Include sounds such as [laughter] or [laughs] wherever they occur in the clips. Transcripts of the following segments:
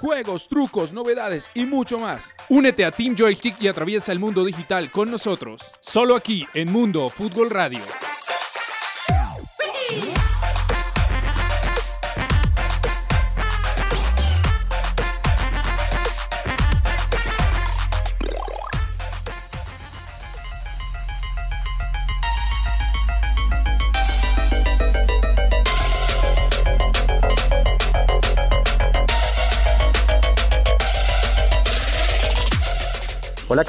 juegos, trucos, novedades y mucho más. Únete a Team Joystick y atraviesa el mundo digital con nosotros. Solo aquí en Mundo Fútbol Radio.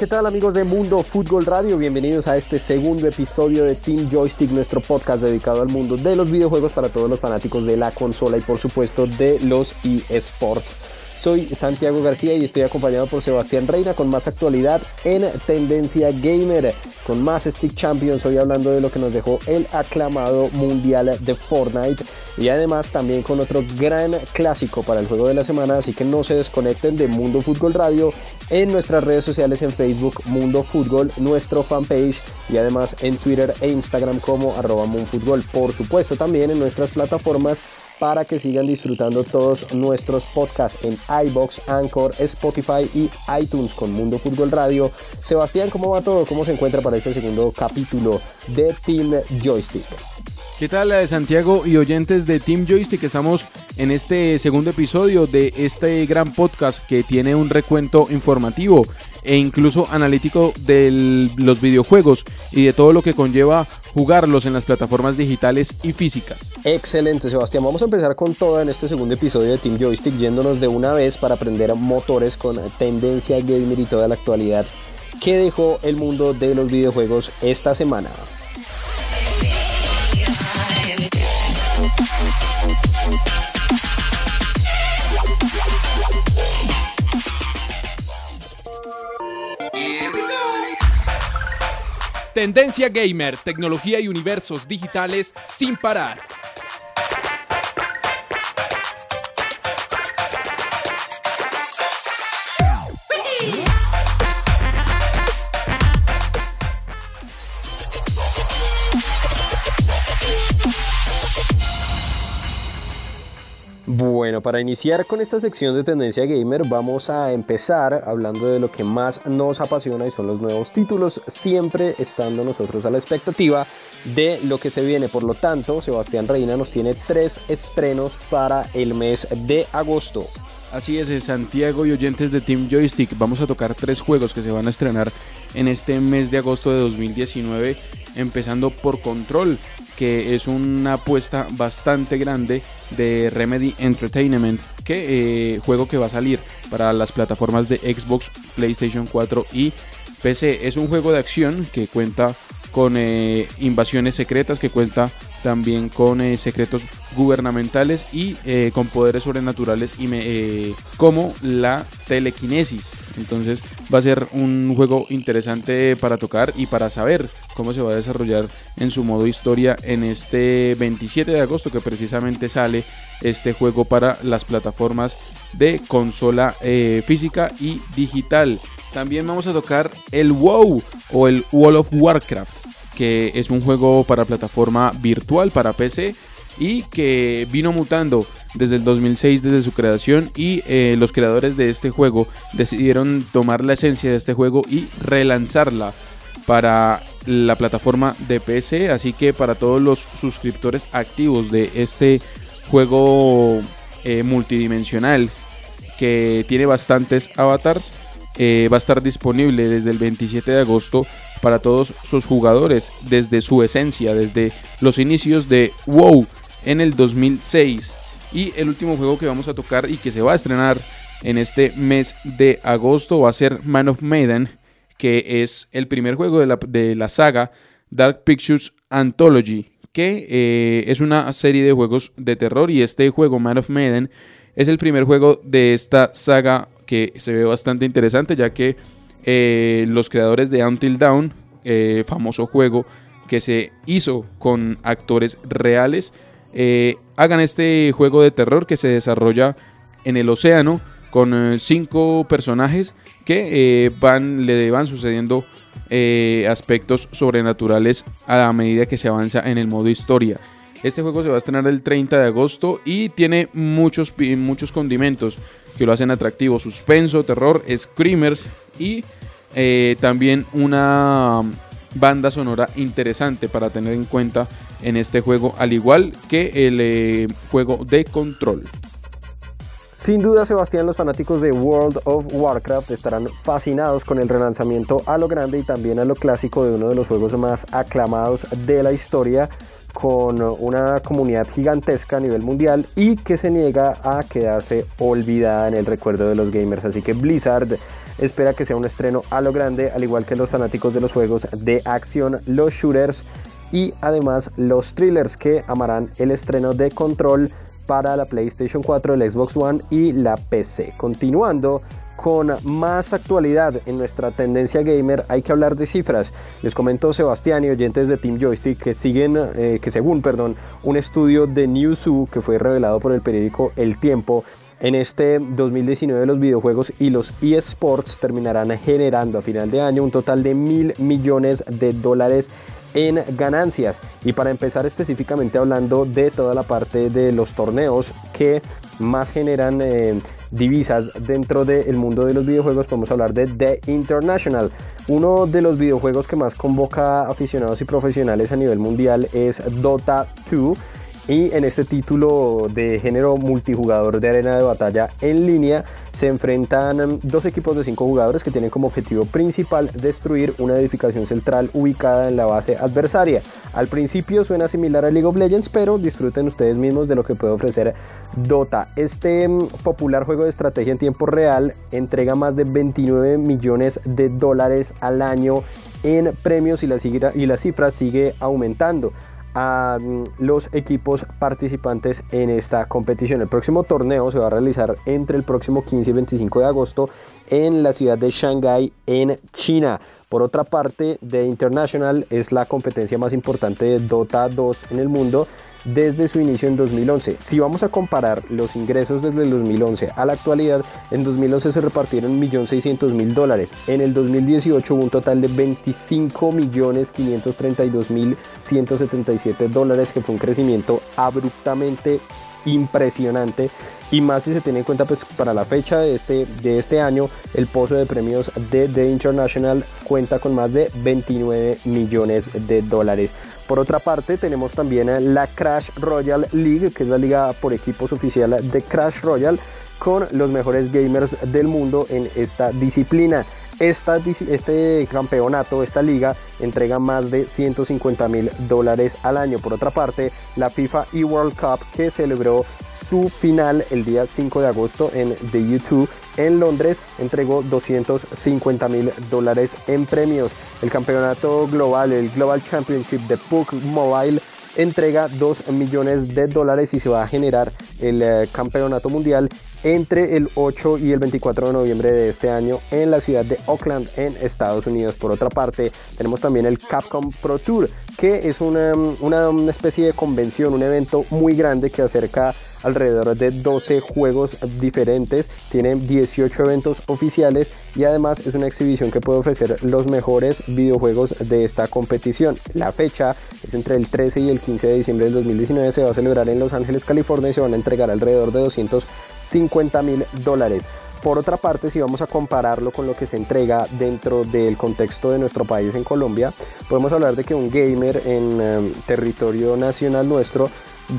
¿Qué tal amigos de Mundo Fútbol Radio? Bienvenidos a este segundo episodio de Team Joystick, nuestro podcast dedicado al mundo de los videojuegos para todos los fanáticos de la consola y por supuesto de los eSports. Soy Santiago García y estoy acompañado por Sebastián Reina con más actualidad en Tendencia Gamer, con más Stick Champions, hoy hablando de lo que nos dejó el aclamado Mundial de Fortnite. Y además también con otro gran clásico para el juego de la semana, así que no se desconecten de Mundo Fútbol Radio en nuestras redes sociales en Facebook Mundo Fútbol, nuestro fanpage y además en Twitter e Instagram como arroba Fútbol, por supuesto también en nuestras plataformas para que sigan disfrutando todos nuestros podcasts en iBox, Anchor, Spotify y iTunes con Mundo Fútbol Radio. Sebastián, ¿cómo va todo? ¿Cómo se encuentra para este segundo capítulo de Team Joystick? ¿Qué tal de Santiago y oyentes de Team Joystick? Estamos en este segundo episodio de este gran podcast que tiene un recuento informativo e incluso analítico de los videojuegos y de todo lo que conlleva jugarlos en las plataformas digitales y físicas. Excelente, Sebastián. Vamos a empezar con todo en este segundo episodio de Team Joystick, yéndonos de una vez para aprender motores con tendencia gamer y toda la actualidad que dejó el mundo de los videojuegos esta semana. Tendencia Gamer, tecnología y universos digitales sin parar. Bueno, para iniciar con esta sección de Tendencia Gamer vamos a empezar hablando de lo que más nos apasiona y son los nuevos títulos, siempre estando nosotros a la expectativa de lo que se viene. Por lo tanto, Sebastián Reina nos tiene tres estrenos para el mes de agosto. Así es, Santiago y oyentes de Team Joystick, vamos a tocar tres juegos que se van a estrenar en este mes de agosto de 2019, empezando por Control, que es una apuesta bastante grande de Remedy Entertainment, que eh, juego que va a salir para las plataformas de Xbox, PlayStation 4 y PC. Es un juego de acción que cuenta con eh, invasiones secretas, que cuenta también con eh, secretos gubernamentales y con poderes sobrenaturales y como la telequinesis. Entonces va a ser un juego interesante para tocar y para saber cómo se va a desarrollar en su modo historia en este 27 de agosto que precisamente sale este juego para las plataformas de consola eh, física y digital. También vamos a tocar el WoW o el World of Warcraft, que es un juego para plataforma virtual para PC y que vino mutando desde el 2006 desde su creación y eh, los creadores de este juego decidieron tomar la esencia de este juego y relanzarla para la plataforma de PC así que para todos los suscriptores activos de este juego eh, multidimensional que tiene bastantes avatars eh, va a estar disponible desde el 27 de agosto para todos sus jugadores desde su esencia desde los inicios de WoW en el 2006. Y el último juego que vamos a tocar y que se va a estrenar en este mes de agosto va a ser Man of Maiden, que es el primer juego de la, de la saga Dark Pictures Anthology, que eh, es una serie de juegos de terror y este juego Man of Maiden es el primer juego de esta saga que se ve bastante interesante ya que eh, los creadores de Until Dawn, eh, famoso juego que se hizo con actores reales, hagan este juego de terror que se desarrolla en el océano con eh, cinco personajes que eh, van, le van sucediendo aspectos sobrenaturales a la medida que se avanza en el modo historia. Este juego se va a estrenar el 30 de agosto y tiene muchos, muchos condimentos que lo hacen atractivo. Suspenso, terror, screamers y eh, también una banda sonora interesante para tener en cuenta en este juego, al igual que el eh, juego de control. Sin duda, Sebastián, los fanáticos de World of Warcraft estarán fascinados con el relanzamiento a lo grande y también a lo clásico de uno de los juegos más aclamados de la historia, con una comunidad gigantesca a nivel mundial y que se niega a quedarse olvidada en el recuerdo de los gamers. Así que Blizzard espera que sea un estreno a lo grande, al igual que los fanáticos de los juegos de acción, los shooters y además los thrillers que amarán el estreno de Control para la PlayStation 4, el Xbox One y la PC. Continuando con más actualidad en nuestra tendencia gamer, hay que hablar de cifras. Les comentó Sebastián y oyentes de Team Joystick que siguen, eh, que según, perdón, un estudio de Newzoo que fue revelado por el periódico El Tiempo, en este 2019 los videojuegos y los eSports terminarán generando a final de año un total de mil millones de dólares en ganancias. Y para empezar específicamente hablando de toda la parte de los torneos que más generan eh, divisas dentro del mundo de los videojuegos, podemos hablar de The International. Uno de los videojuegos que más convoca aficionados y profesionales a nivel mundial es Dota 2 y en este título de género multijugador de arena de batalla en línea se enfrentan em, dos equipos de cinco jugadores que tienen como objetivo principal destruir una edificación central ubicada en la base adversaria. Al principio suena similar a League of Legends, pero disfruten ustedes mismos de lo que puede ofrecer Dota. Este em, popular juego de estrategia en tiempo real entrega más de 29 millones de dólares al año en premios y la, y la cifra sigue aumentando a mm, los equipos participantes en esta competición. El próximo torneo se va a realizar entre el próximo 15 y 25 de agosto en la ciudad de Shanghái, en China. Por otra parte, The International es la competencia más importante de Dota 2 en el mundo desde su inicio en 2011. Si vamos a comparar los ingresos desde el 2011 a la actualidad, en 2011 se repartieron 1.600.000 dólares. En el 2018 hubo un total de 25.532.177 dólares, que fue un crecimiento abruptamente impresionante y más si se tiene en cuenta pues para la fecha de este, de este año el pozo de premios de The International cuenta con más de 29 millones de dólares. Por otra parte tenemos también la Crash Royale League que es la liga por equipos oficial de Crash Royale con los mejores gamers del mundo en esta disciplina este campeonato, esta liga, entrega más de 150 mil dólares al año. Por otra parte, la FIFA eWorld Cup, que celebró su final el día 5 de agosto en The YouTube en Londres, entregó 250 mil dólares en premios. El campeonato global, el Global Championship de PUC Mobile, entrega 2 millones de dólares y se va a generar el eh, campeonato mundial entre el 8 y el 24 de noviembre de este año en la ciudad de Oakland en Estados Unidos. Por otra parte, tenemos también el Capcom Pro Tour, que es una, una especie de convención, un evento muy grande que acerca alrededor de 12 juegos diferentes, tiene 18 eventos oficiales y además es una exhibición que puede ofrecer los mejores videojuegos de esta competición. La fecha es entre el 13 y el 15 de diciembre del 2019, se va a celebrar en Los Ángeles, California y se van a entregar alrededor de 250 mil dólares. Por otra parte, si vamos a compararlo con lo que se entrega dentro del contexto de nuestro país en Colombia, podemos hablar de que un gamer en em, territorio nacional nuestro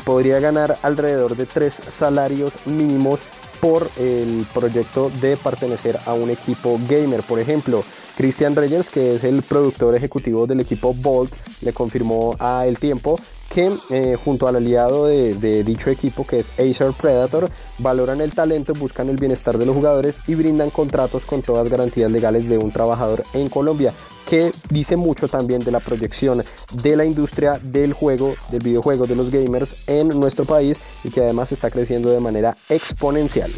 podría ganar alrededor de tres salarios mínimos por el proyecto de pertenecer a un equipo gamer. Por ejemplo, Christian Reyes, que es el productor ejecutivo del equipo Bolt, le confirmó a El Tiempo que eh, junto al aliado de, dicho equipo que es Acer Predator valoran el talento, buscan el bienestar de los jugadores y brindan contratos con todas garantías legales de un trabajador en Colombia que dice mucho también de la proyección de la industria del juego, del videojuego, de los gamers en nuestro país y que además está creciendo de manera exponencial.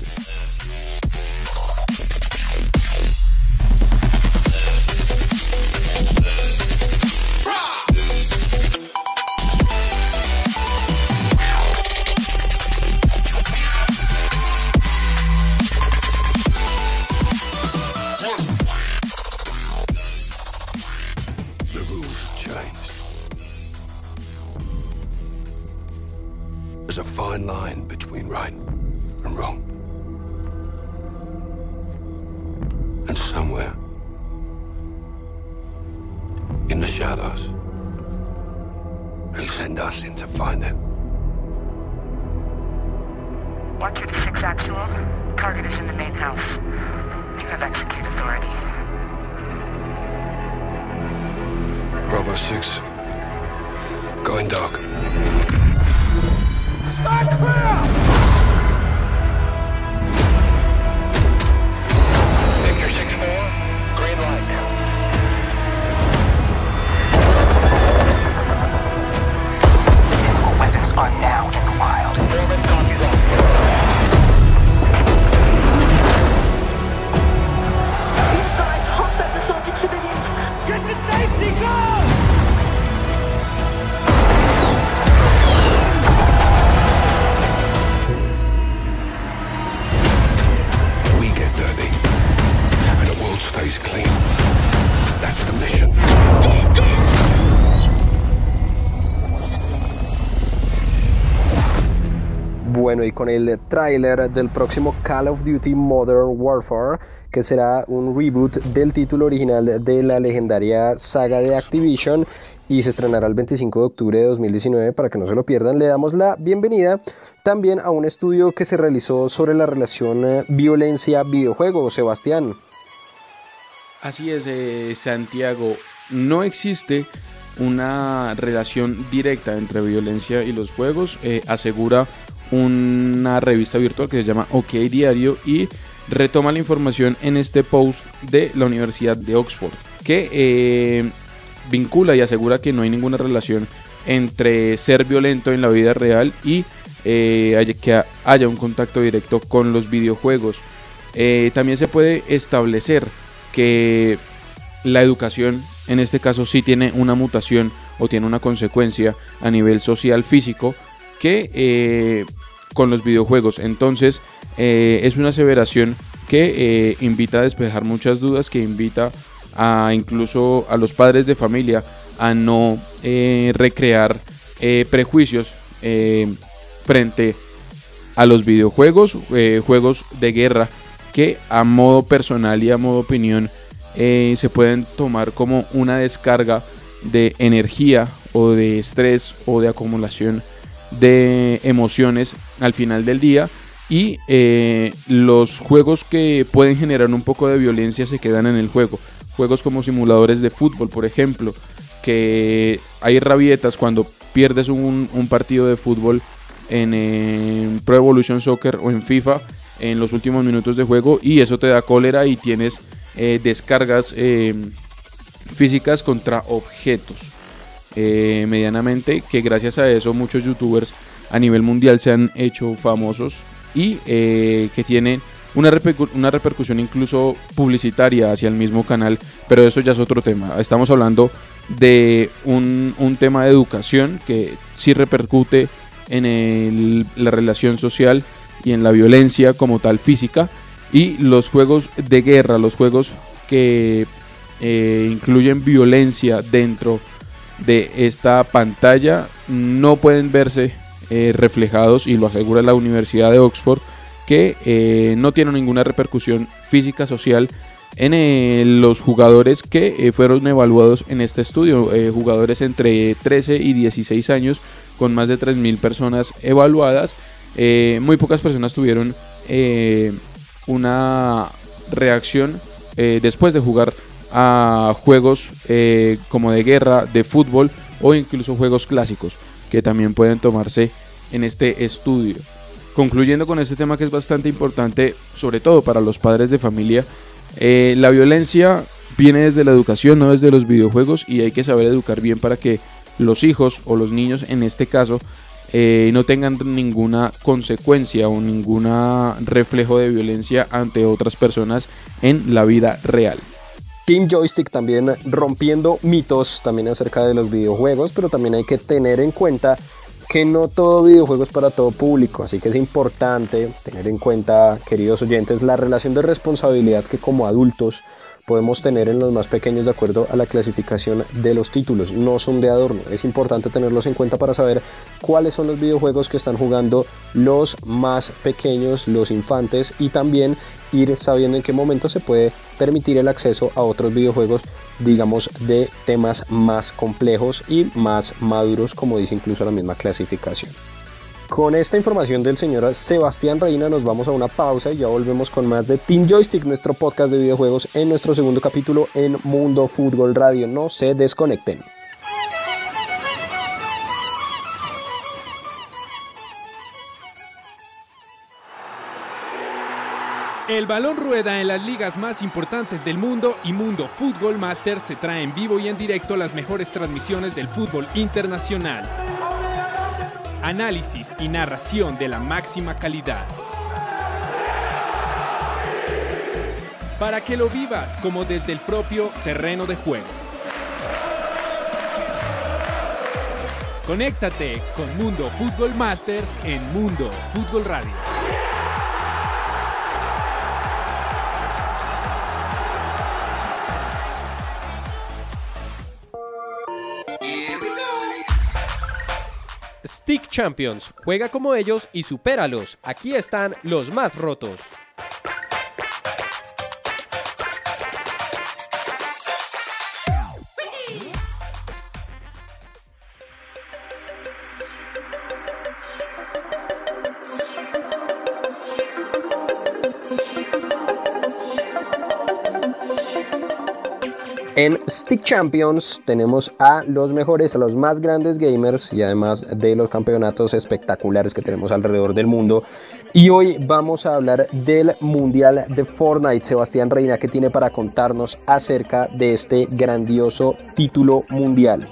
Somewhere in the shadows, they send us in to find them. One two to six actual. Target is in the main house. You have execute authority. Bravo 6. Going dark. Victor are now in the wild. All. Guys, hostiles assaulted civilians. Get to safety, go! Bueno, y con el tráiler del próximo Call of Duty Modern Warfare, que será un reboot del título original de la legendaria saga de Activision y se estrenará el 25 de octubre de 2019 para que no se lo pierdan, le damos la bienvenida también a un estudio que se realizó sobre la relación eh, violencia-videojuego. Sebastián. Así es, eh, Santiago. No existe una relación directa entre violencia y los juegos, eh, asegura una revista virtual que se llama OK Diario y retoma la información en este post de la Universidad de Oxford, que eh, vincula y asegura que no hay ninguna relación entre ser violento en la vida real y eh, que haya un contacto directo con los videojuegos. Eh, también se puede establecer que la educación en este caso sí tiene una mutación o tiene una consecuencia a nivel social físico que eh, con los videojuegos. Entonces eh, es una aseveración que eh, invita a despejar muchas dudas, que invita a incluso a los padres de familia a no recrear prejuicios frente a los videojuegos, juegos de guerra que a modo personal y a modo opinión se pueden tomar como una descarga de energía o de estrés o de acumulación de emociones al final del día y eh, los juegos que pueden generar un poco de violencia se quedan en el juego. Juegos como simuladores de fútbol, por ejemplo, que hay rabietas cuando pierdes un, partido de fútbol en, Pro Evolution Soccer o en FIFA en los últimos minutos de juego y eso te da cólera y tienes eh, descargas eh, físicas contra objetos eh, medianamente que gracias a eso muchos youtubers a nivel mundial se han hecho famosos y eh, que tienen una, repercu- una repercusión incluso publicitaria hacia el mismo canal, pero eso ya es otro tema. Estamos hablando de un, tema de educación que sí repercute en la relación social y en la violencia como tal física y los juegos de guerra, los juegos que eh, incluyen violencia dentro de esta pantalla no pueden verse eh, reflejados y lo asegura la Universidad de Oxford que eh, no tiene ninguna repercusión física social en eh, los jugadores que fueron evaluados en este estudio, jugadores entre 13 y 16 años con más de 3.000 personas evaluadas. Muy pocas personas tuvieron una reacción después de jugar a juegos eh, como de guerra, de fútbol o incluso juegos clásicos que también pueden tomarse en este estudio. Concluyendo con este tema que es bastante importante, sobre todo para los padres de familia, eh, la violencia viene desde la educación, no desde los videojuegos, y hay que saber educar bien para que los hijos o los niños en este caso eh, no tengan ninguna consecuencia o ningún reflejo de violencia ante otras personas en la vida real. Team Joystick también rompiendo mitos también acerca de los videojuegos, pero también hay que tener en cuenta que no todo videojuego es para todo público, así que es importante tener en cuenta, queridos oyentes, la relación de responsabilidad que como adultos podemos tener en los más pequeños de acuerdo a la clasificación de los títulos. No son de adorno, es importante tenerlos en cuenta para saber cuáles son los videojuegos que están jugando los más pequeños, los infantes y también ir sabiendo en qué momento se puede permitir el acceso a otros videojuegos digamos de temas más complejos y más maduros como dice incluso la misma clasificación. Con esta información del señor Sebastián Reina nos vamos a una pausa y ya volvemos con más de Team Joystick, nuestro podcast de videojuegos en nuestro segundo capítulo en Mundo Fútbol Radio. No se desconecten. El balón rueda en las ligas más importantes del mundo y Mundo Fútbol Master se trae en vivo y en directo las mejores transmisiones del fútbol internacional. Análisis y narración de la máxima calidad. Para que lo vivas como desde el propio terreno de juego. Conéctate con Mundo Fútbol Masters en Mundo Fútbol Radio. Stick Champions. Juega como ellos y supéralos. Aquí están los más rotos. En Stick Champions tenemos a los mejores, a los más grandes gamers y además de los campeonatos espectaculares que tenemos alrededor del mundo. Y hoy vamos a hablar del Mundial de Fortnite. Sebastián Reina, ¿qué tiene para contarnos acerca de este grandioso título mundial?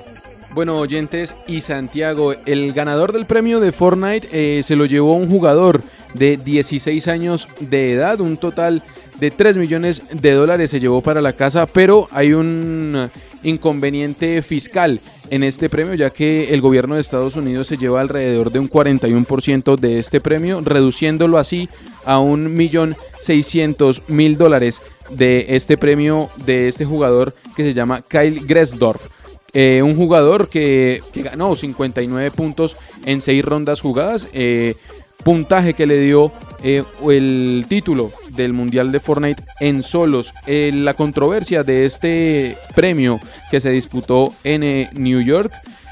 Bueno, oyentes y Santiago, el ganador del premio de Fortnite eh, se lo llevó un jugador de 16 años de edad, un total de 3 millones de dólares se llevó para la casa, pero hay un inconveniente fiscal en este premio, ya que el gobierno de Estados Unidos se lleva alrededor de un 41% de este premio, reduciéndolo así a un millón seiscientos mil dólares de este premio de este jugador que se llama Kyle Gressdorf. Eh, un jugador que, ganó 59 puntos en 6 rondas jugadas. Eh, puntaje que le dio eh, el título del Mundial de Fortnite en solos. Eh, la controversia de este premio que se disputó en eh, New York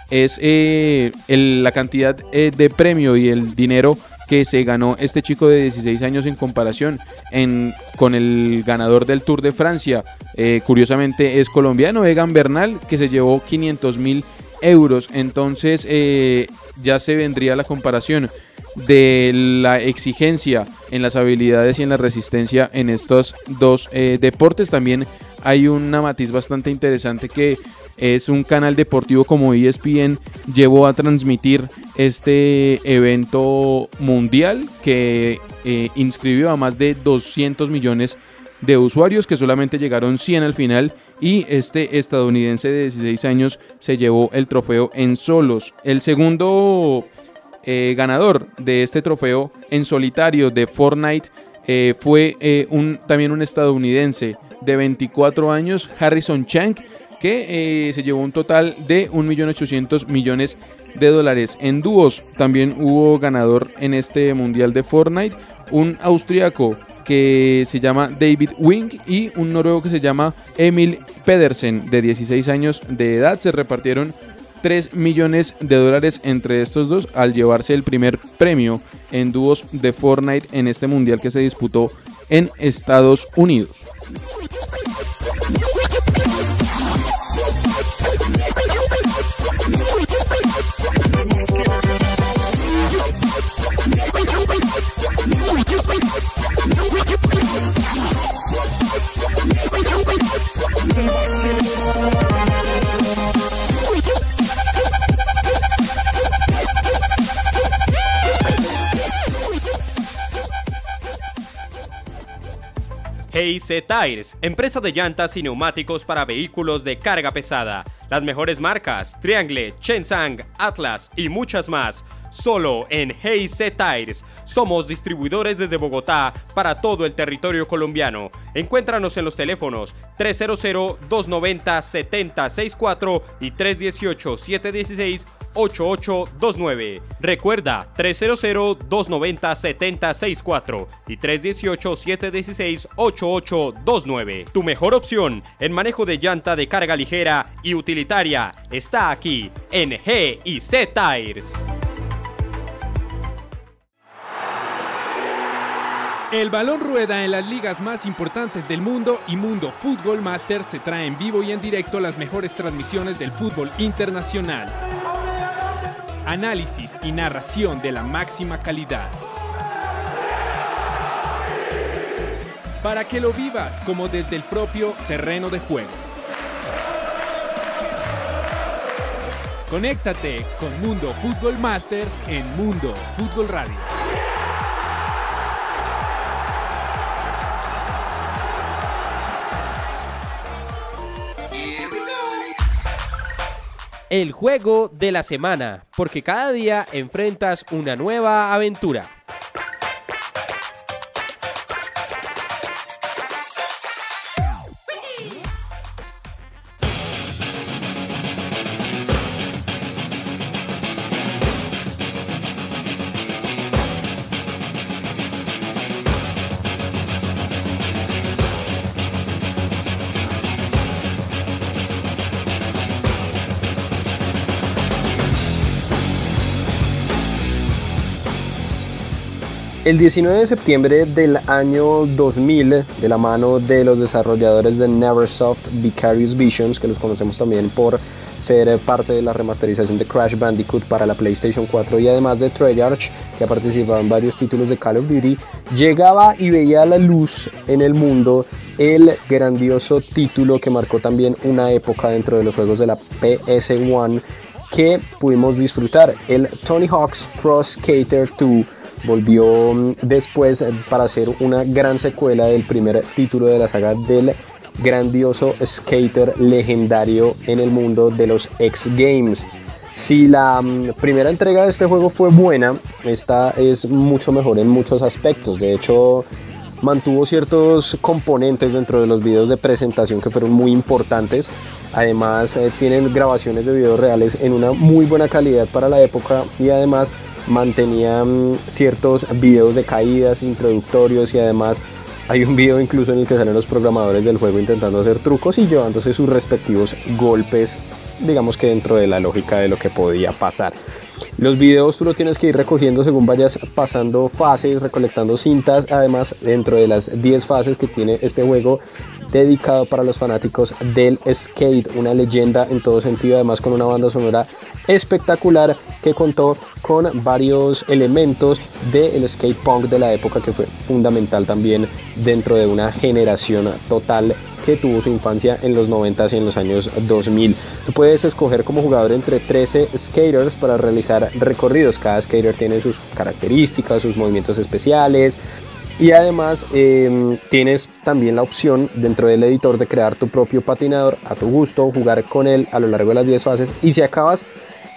es la cantidad de premio y el dinero que se ganó este chico de 16 años en comparación con el ganador del Tour de Francia. curiosamente es colombiano, Egan Bernal, que se llevó 500 mil euros. Entonces ya se vendría la comparación de la exigencia en las habilidades y en la resistencia en estos dos eh, deportes. También hay una matiz bastante interesante que es un canal deportivo como ESPN llevó a transmitir este evento mundial que eh, inscribió a más de 200 millones de usuarios que solamente llegaron 100 al final y este estadounidense de 16 años se llevó el trofeo en solos. El segundo eh, ganador de este trofeo en solitario de Fortnite eh, fue eh, un, también un estadounidense de 24 años, Harrison Chang, que se llevó un total de 1.800 millones de dólares. En dúos también hubo ganador en este mundial de Fortnite, un austriaco que se llama David Wing y un noruego que se llama Emil Pedersen de 16 años de edad. Se repartieron 3 millones de dólares entre estos dos al llevarse el primer premio en dúos de Fortnite en este mundial que se disputó en Estados Unidos. AC Tires, empresa de llantas y neumáticos para vehículos de carga pesada. Las mejores marcas, Triangle, Chensang, Atlas y muchas más. Solo en Hey Tires. Somos distribuidores desde Bogotá para todo el territorio colombiano. Encuéntranos en los teléfonos 300-290-7064 y 318-716. 8829. Recuerda 300-290-7064 y 318-716-8829. Tu mejor opción en manejo de llanta de carga ligera y está aquí en G y C Tires. El balón rueda en las ligas más importantes del mundo y Mundo Fútbol Master se trae en vivo y en directo las mejores transmisiones del fútbol internacional. Análisis y narración de la máxima calidad. Para que lo vivas como desde el propio terreno de juego. Conéctate con Mundo Fútbol Masters en Mundo Fútbol Radio. El juego de la semana, porque cada día enfrentas una nueva aventura. El 19 de septiembre del año 2000, de la mano de los desarrolladores de Neversoft Vicarious Visions, que los conocemos también por ser parte de la remasterización de Crash Bandicoot para la PlayStation 4 y además de Treyarch, que ha participado en varios títulos de Call of Duty, llegaba y veía la luz en el mundo el grandioso título que marcó también una época dentro de los juegos de la PS1 que pudimos disfrutar, el Tony Hawk's Pro Skater 2 volvió mm, después eh, para hacer una gran secuela del primer título de la saga del grandioso skater legendario en el mundo de los X Games. Si la mm, primera entrega de este juego fue buena, esta es mucho mejor en muchos aspectos. De hecho, mantuvo ciertos componentes dentro de los videos de presentación que fueron muy importantes. Además, eh, tienen grabaciones de videos reales en una muy buena calidad para la época y además mantenía mm, ciertos videos de caídas introductorios y además hay un video incluso en el que salen los programadores del juego intentando hacer trucos y llevándose sus respectivos golpes, digamos que dentro de la lógica de lo que podía pasar. Los videos tú lo tienes que ir recogiendo según vayas pasando fases, recolectando cintas. Además, dentro de las 10 fases que tiene este juego, dedicado para los fanáticos del skate, una leyenda en todo sentido, además con una banda sonora espectacular que contó con varios elementos del skate punk de la época que fue fundamental también dentro de una generación total que tuvo su infancia en los 90 y en los años 2000. Tú puedes escoger como jugador entre 13 skaters para realizar recorridos. Cada skater tiene sus características, sus movimientos especiales, y además em, tienes también la opción dentro del editor de crear tu propio patinador a tu gusto, jugar con él a lo largo de las 10 fases. Y si acabas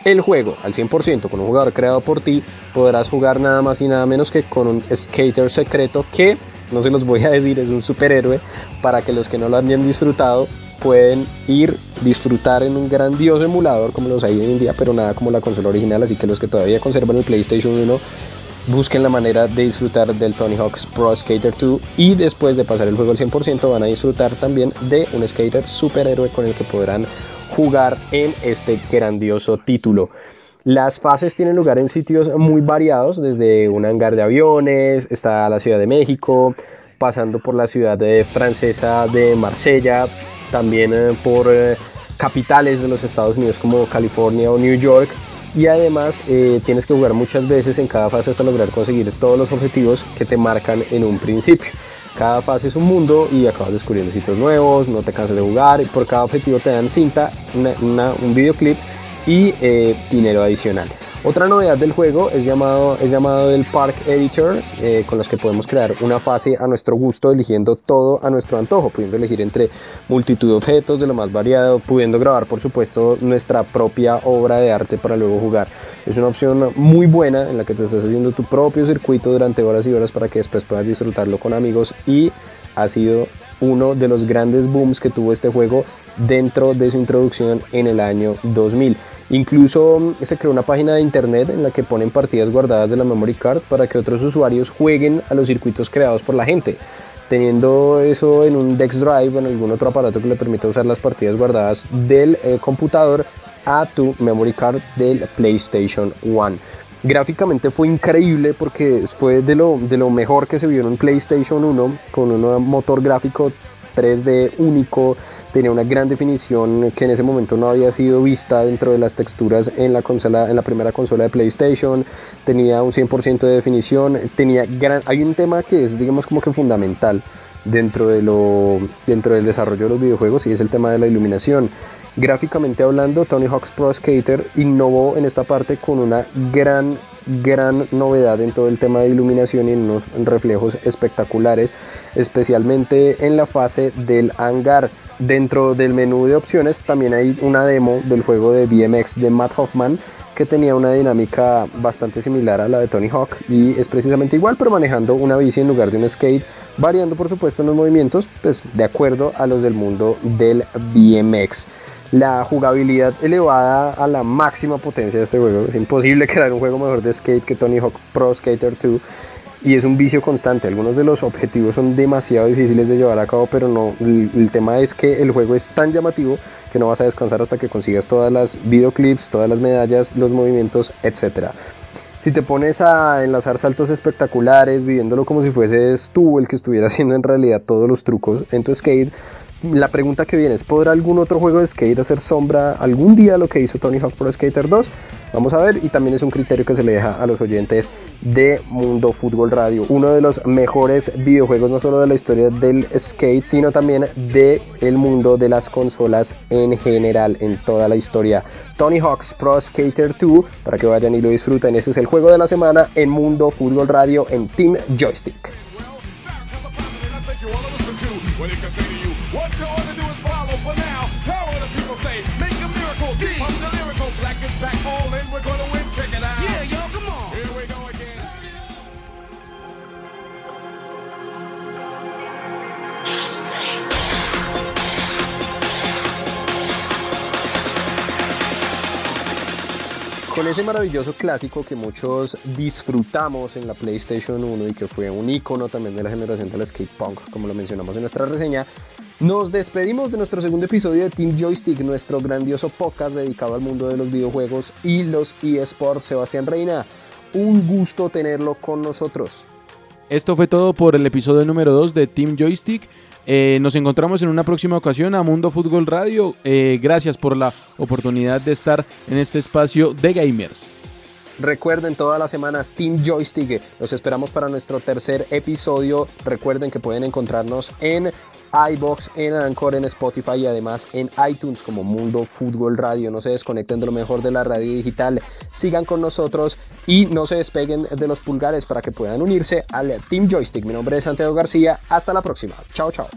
el juego al 100% con un jugador creado por ti, podrás jugar nada más y nada menos que con un skater secreto que, no se los voy a decir, es un superhéroe. Para que los que no lo hayan disfrutado pueden ir disfrutar en un grandioso emulador como los hay hoy en día, pero nada como la consola original, así que los que todavía conservan el PlayStation 1 busquen la manera de disfrutar del Tony Hawk's Pro Skater 2 y después de pasar el juego al 100% van a disfrutar también de un skater superhéroe con el que podrán jugar en este grandioso título. Las fases tienen lugar en sitios muy variados, desde un hangar de aviones, está la Ciudad de México, pasando por la ciudad francesa de Marsella, también eh, por eh, capitales de los Estados Unidos como California o New York. Y además eh, tienes que jugar muchas veces en cada fase hasta lograr conseguir todos los objetivos que te marcan en un principio. Cada fase es un mundo y acabas descubriendo sitios nuevos, no te cansas de jugar. Por cada objetivo te dan cinta, un videoclip y dinero adicional. Otra novedad del juego es llamado, es llamado el Park Editor, eh, con los que podemos crear una fase a nuestro gusto, eligiendo todo a nuestro antojo, pudiendo elegir entre multitud de objetos de lo más variado, pudiendo grabar por supuesto nuestra propia obra de arte para luego jugar. Es una opción muy buena en la que te estás haciendo tu propio circuito durante horas y horas para que después puedas disfrutarlo con amigos y ha sido uno de los grandes booms que tuvo este juego dentro de su introducción en el año 2000. Incluso mm, se creó una página de internet en la que ponen partidas guardadas de la memory card para que otros usuarios jueguen a los circuitos creados por la gente. Teniendo eso en un Dex Drive o en algún otro aparato que le permita usar las partidas guardadas del eh, computador a tu memory card del PlayStation 1. Gráficamente fue increíble porque fue de lo, de lo mejor que se vio en PlayStation 1 con un motor gráfico 3D único, tenía una gran definición que en ese momento no había sido vista dentro de las texturas en la consola en la primera consola de PlayStation, tenía un 100% de definición, tenía hay un tema que es digamos como que fundamental dentro de lo dentro del desarrollo de los videojuegos y es el tema de la iluminación. Gráficamente hablando, Tony Hawk's Pro Skater innovó en esta parte con una gran gran novedad en todo el tema de iluminación y en unos reflejos espectaculares, especialmente en la fase del hangar. Dentro del menú de opciones también hay una demo del juego de BMX de Matt Hoffman que tenía una dinámica bastante similar a la de Tony Hawk y es precisamente igual pero manejando una bici en lugar de un skate, variando por supuesto en los movimientos pues de acuerdo a los del mundo del BMX la jugabilidad elevada a la máxima potencia de este juego. Es imposible [laughs] crear un juego mejor de skate que Tony Hawk Pro Skater 2 y es un vicio constante. Algunos de los objetivos son demasiado difíciles de llevar a cabo, pero no. El, tema es que el juego es tan llamativo que no vas a descansar hasta que consigas todas las videoclips, todas las medallas, los movimientos, etc. Si te pones a enlazar saltos espectaculares, viviéndolo como si fueses tú el que estuviera [laughs] haciendo en realidad todos los trucos en tu skate, la pregunta que viene es, ¿podrá algún otro juego de skate hacer sombra algún día lo que hizo Tony Hawk Pro Skater 2? Vamos a ver y también es un criterio que se le deja a los oyentes de Mundo Fútbol Radio, uno de los mejores videojuegos no solo de la historia del skate, sino también de el mundo de las consolas en general en toda la historia. Tony Hawk's Pro Skater 2 para que vayan y lo disfruten. Ese es el juego de la semana en Mundo Fútbol Radio en Team Joystick. Con ese maravilloso clásico que muchos disfrutamos en la PlayStation 1 y que fue un icono también de la generación del skate punk, como lo mencionamos en nuestra reseña, nos despedimos de nuestro segundo episodio de Team Joystick, nuestro grandioso podcast dedicado al mundo de los videojuegos y los eSports. Sebastián Reina, un gusto tenerlo con nosotros. Esto fue todo por el episodio número 2 de Team Joystick. Eh, nos encontramos en una próxima ocasión a Mundo Fútbol Radio. Eh, gracias por la oportunidad de estar en este espacio de gamers. Recuerden todas las semanas Team Joystick. Los esperamos para nuestro tercer episodio. Recuerden que pueden encontrarnos en iBox, en Anchor, en Spotify y además en iTunes como Mundo Fútbol Radio. No se desconecten de lo mejor de la radio digital. Sigan con nosotros y no se despeguen de los pulgares para que puedan unirse al Team Joystick. Mi nombre es Santiago García. Hasta la próxima. Chao, chao.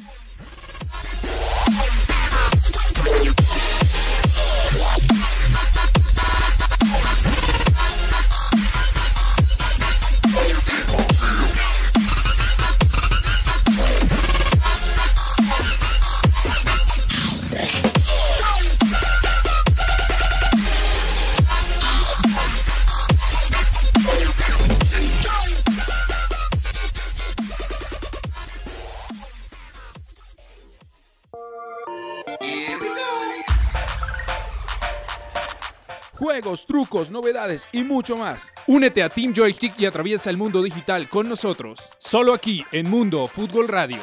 Trucos, novedades y mucho más. Únete a Team Joystick y atraviesa el mundo digital con nosotros. Solo aquí en Mundo Fútbol Radio.